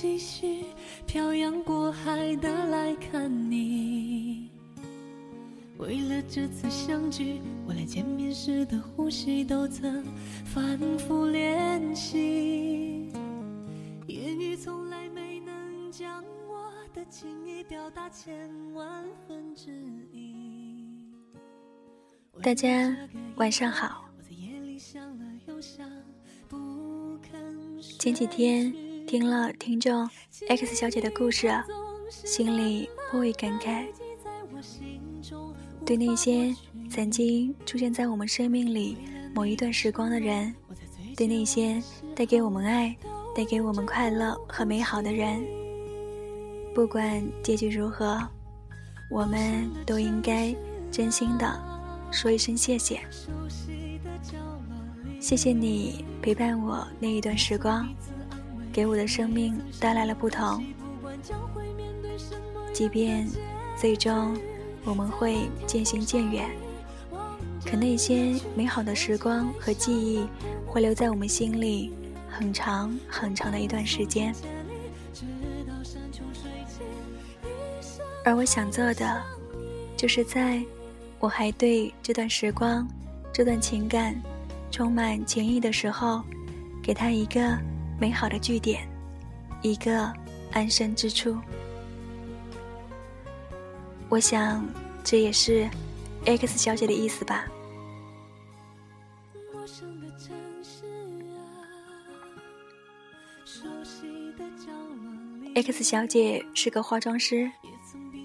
继续漂洋过海的来看你。为了这次相聚，我连见面时的呼吸都曾反复练习。言语从来没能将我的情意表达千万分之一。大家晚上好。前几天听了听众 X 小姐的故事，心里颇为感慨。对那些曾经出现在我们生命里某一段时光的人，对那些带给我们爱、带给我们快乐和美好的人，不管结局如何，我们都应该真心的说一声谢谢。谢谢你陪伴我那一段时光，给我的生命带来了不同。即便最终。我们会渐行渐远，可那些美好的时光和记忆会留在我们心里很长很长的一段时间。而我想做的，就是在我还对这段时光、这段情感充满情意的时候，给他一个美好的据点，一个安身之处。我想，这也是 X 小姐的意思吧。X 小姐是个化妆师，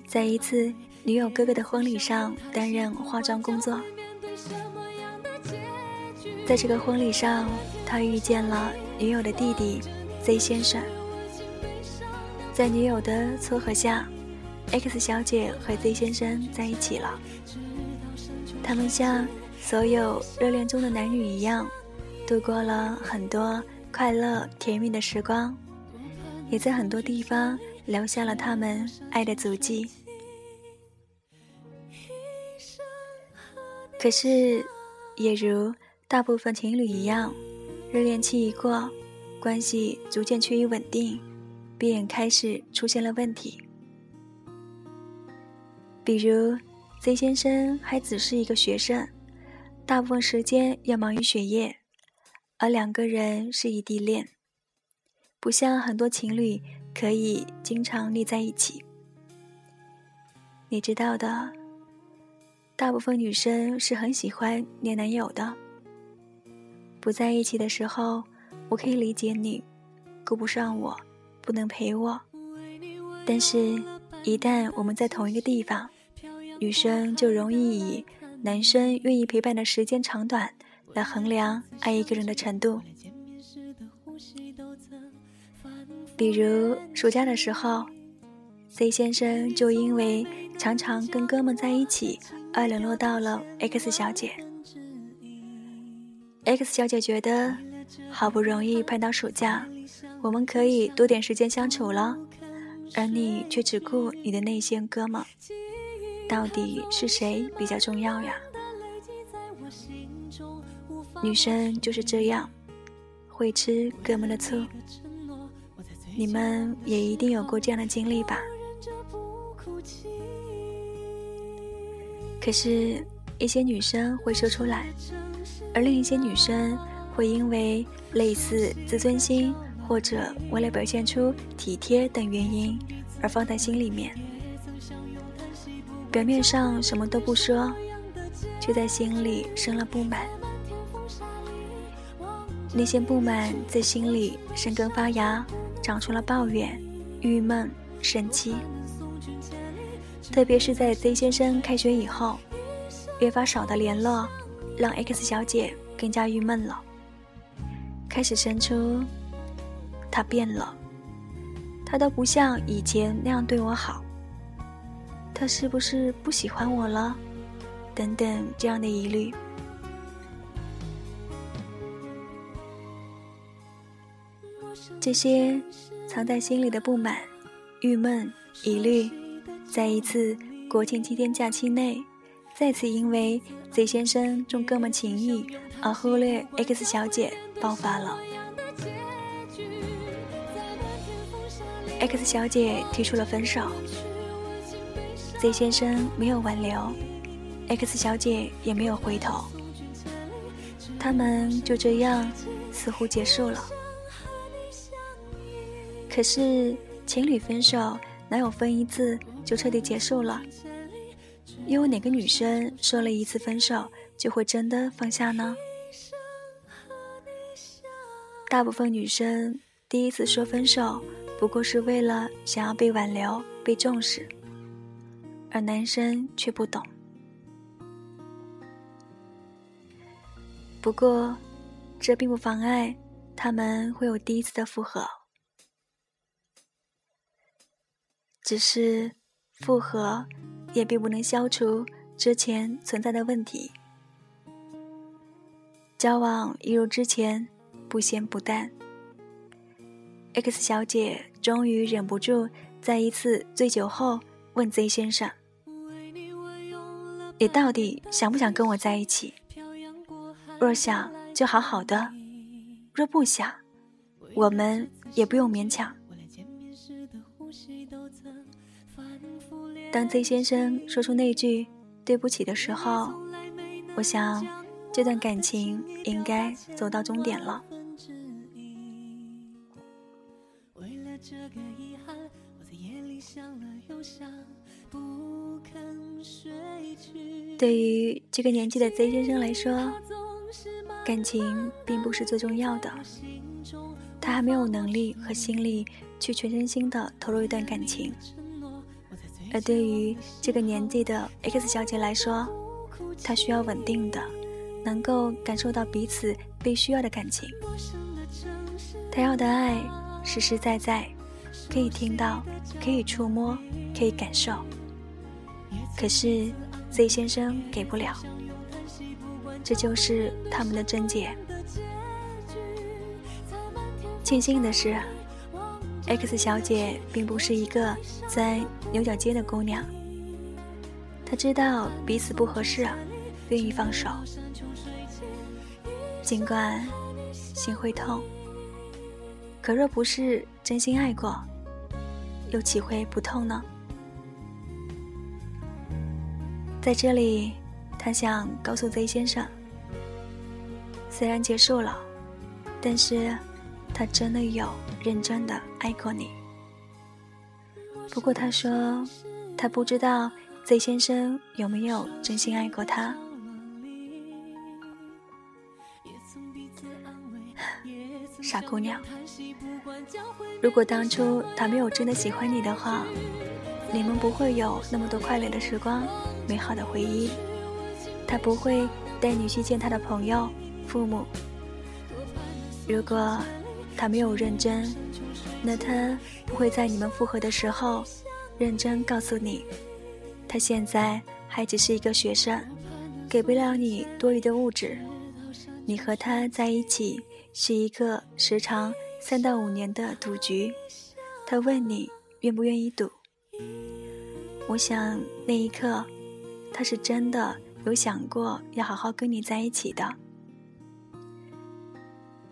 在一次女友哥哥的婚礼上担任化妆工作。在这个婚礼上，他遇见了女友的弟弟 Z 先生，在女友的撮合下。X 小姐和 Z 先生在一起了，他们像所有热恋中的男女一样，度过了很多快乐甜蜜的时光，也在很多地方留下了他们爱的足迹。可是，也如大部分情侣一样，热恋期一过，关系逐渐趋于稳定，便开始出现了问题。比如，Z 先生还只是一个学生，大部分时间要忙于学业，而两个人是异地恋，不像很多情侣可以经常腻在一起。你知道的，大部分女生是很喜欢黏男友的。不在一起的时候，我可以理解你，顾不上我，不能陪我，但是。一旦我们在同一个地方，女生就容易以男生愿意陪伴的时间长短来衡量爱一个人的程度。比如暑假的时候，C 先生就因为常常跟哥们在一起而冷落到了 X 小姐。X 小姐觉得好不容易盼到暑假，我们可以多点时间相处了。而你却只顾你的那些哥们，到底是谁比较重要呀？女生就是这样，会吃哥们的醋。你们也一定有过这样的经历吧？可是，一些女生会说出来，而另一些女生会因为类似自尊心。或者为了表现出体贴等原因而放在心里面，表面上什么都不说，却在心里生了不满。那些不满在心里生根发芽，长出了抱怨、郁闷、生气。特别是在 Z 先生开学以后，越发少的联络，让 X 小姐更加郁闷了，开始生出。他变了，他都不像以前那样对我好。他是不是不喜欢我了？等等，这样的疑虑，这些藏在心里的不满、郁闷、疑虑，在一次国庆七天假期内，再次因为 Z 先生重哥们情谊而忽略 X 小姐爆发了。X 小姐提出了分手，Z 先生没有挽留，X 小姐也没有回头，他们就这样似乎结束了。可是情侣分手哪有分一次就彻底结束了？又有哪个女生说了一次分手就会真的放下呢？大部分女生第一次说分手，不过是为了想要被挽留、被重视，而男生却不懂。不过，这并不妨碍他们会有第一次的复合，只是复合也并不能消除之前存在的问题。交往一如之前。不咸不淡。X 小姐终于忍不住，在一次醉酒后问 Z 先生：“你到底想不想跟我在一起？若想，就好好的；若不想，我们也不用勉强。”当 Z 先生说出那句“对不起”的时候，我想，这段感情应该走到终点了。对于这个年纪的 Z 先生来说，感情并不是最重要的，他还没有能力和心力去全身心的投入一段感情。而对于这个年纪的 X 小姐来说，她需要稳定的，能够感受到彼此被需要的感情。她要的爱实实在在，可以听到，可以触摸，可以感受。可是。Z 先生给不了，这就是他们的症结。庆幸的是，X 小姐并不是一个钻牛角尖的姑娘，她知道彼此不合适，愿意放手。尽管心会痛，可若不是真心爱过，又岂会不痛呢？在这里，他想告诉 Z 先生，虽然结束了，但是他真的有认真的爱过你。不过他说，他不知道 Z 先生有没有真心爱过他。傻姑娘，如果当初他没有真的喜欢你的话，你们不会有那么多快乐的时光。美好的回忆，他不会带你去见他的朋友、父母。如果他没有认真，那他不会在你们复合的时候认真告诉你，他现在还只是一个学生，给不了你多余的物质。你和他在一起是一个时长三到五年的赌局。他问你愿不愿意赌？我想那一刻。他是真的有想过要好好跟你在一起的。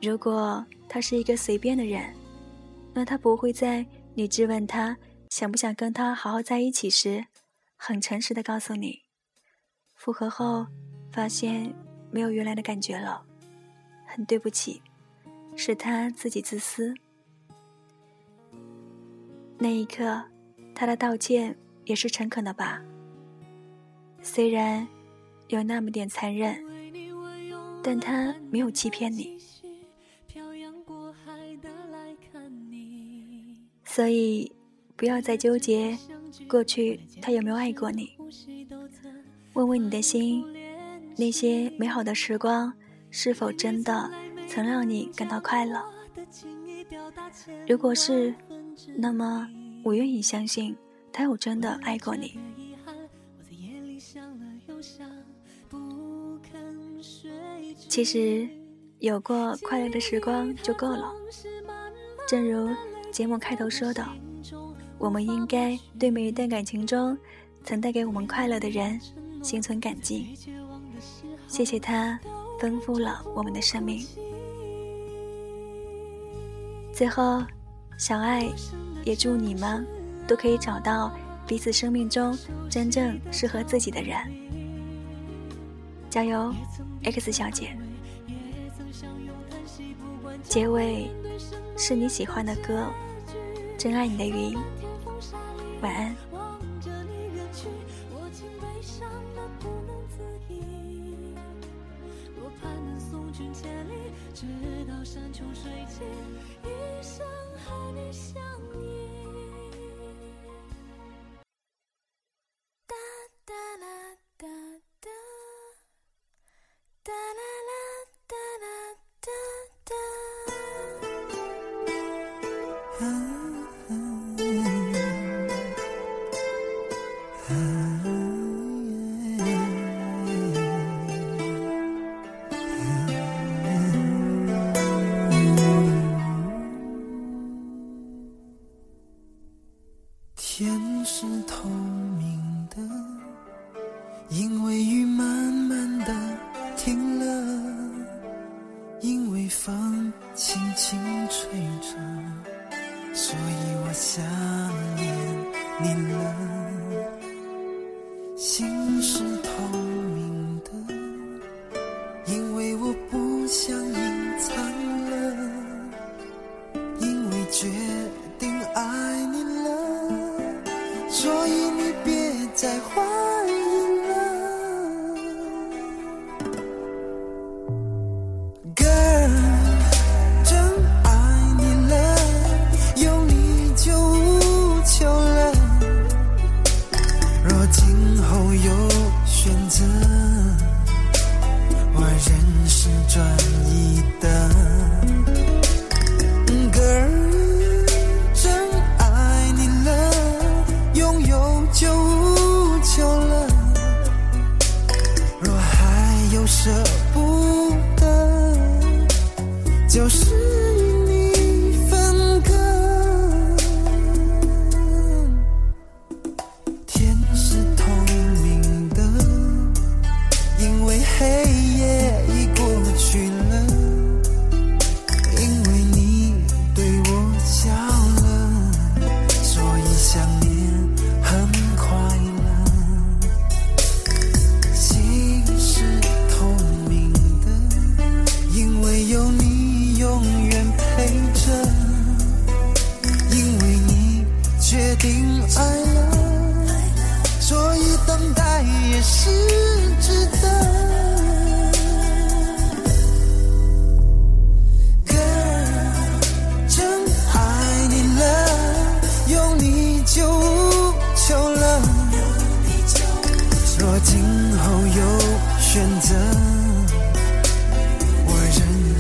如果他是一个随便的人，那他不会在你质问他想不想跟他好好在一起时，很诚实的告诉你，复合后发现没有原来的感觉了，很对不起，是他自己自私。那一刻，他的道歉也是诚恳的吧？虽然有那么点残忍，但他没有欺骗你，所以不要再纠结过去他有没有爱过你。问问你的心，那些美好的时光是否真的曾让你感到快乐？如果是，那么我愿意相信他有真的爱过你。其实，有过快乐的时光就够了。正如节目开头说的，我们应该对每一段感情中曾带给我们快乐的人心存感激，谢谢他丰富了我们的生命。最后，小爱，也祝你们都可以找到彼此生命中真正适合自己的人。加油，X 小姐！结尾是你喜欢的歌，《真爱你的云》。晚安。若今后有选择。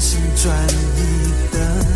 心转移的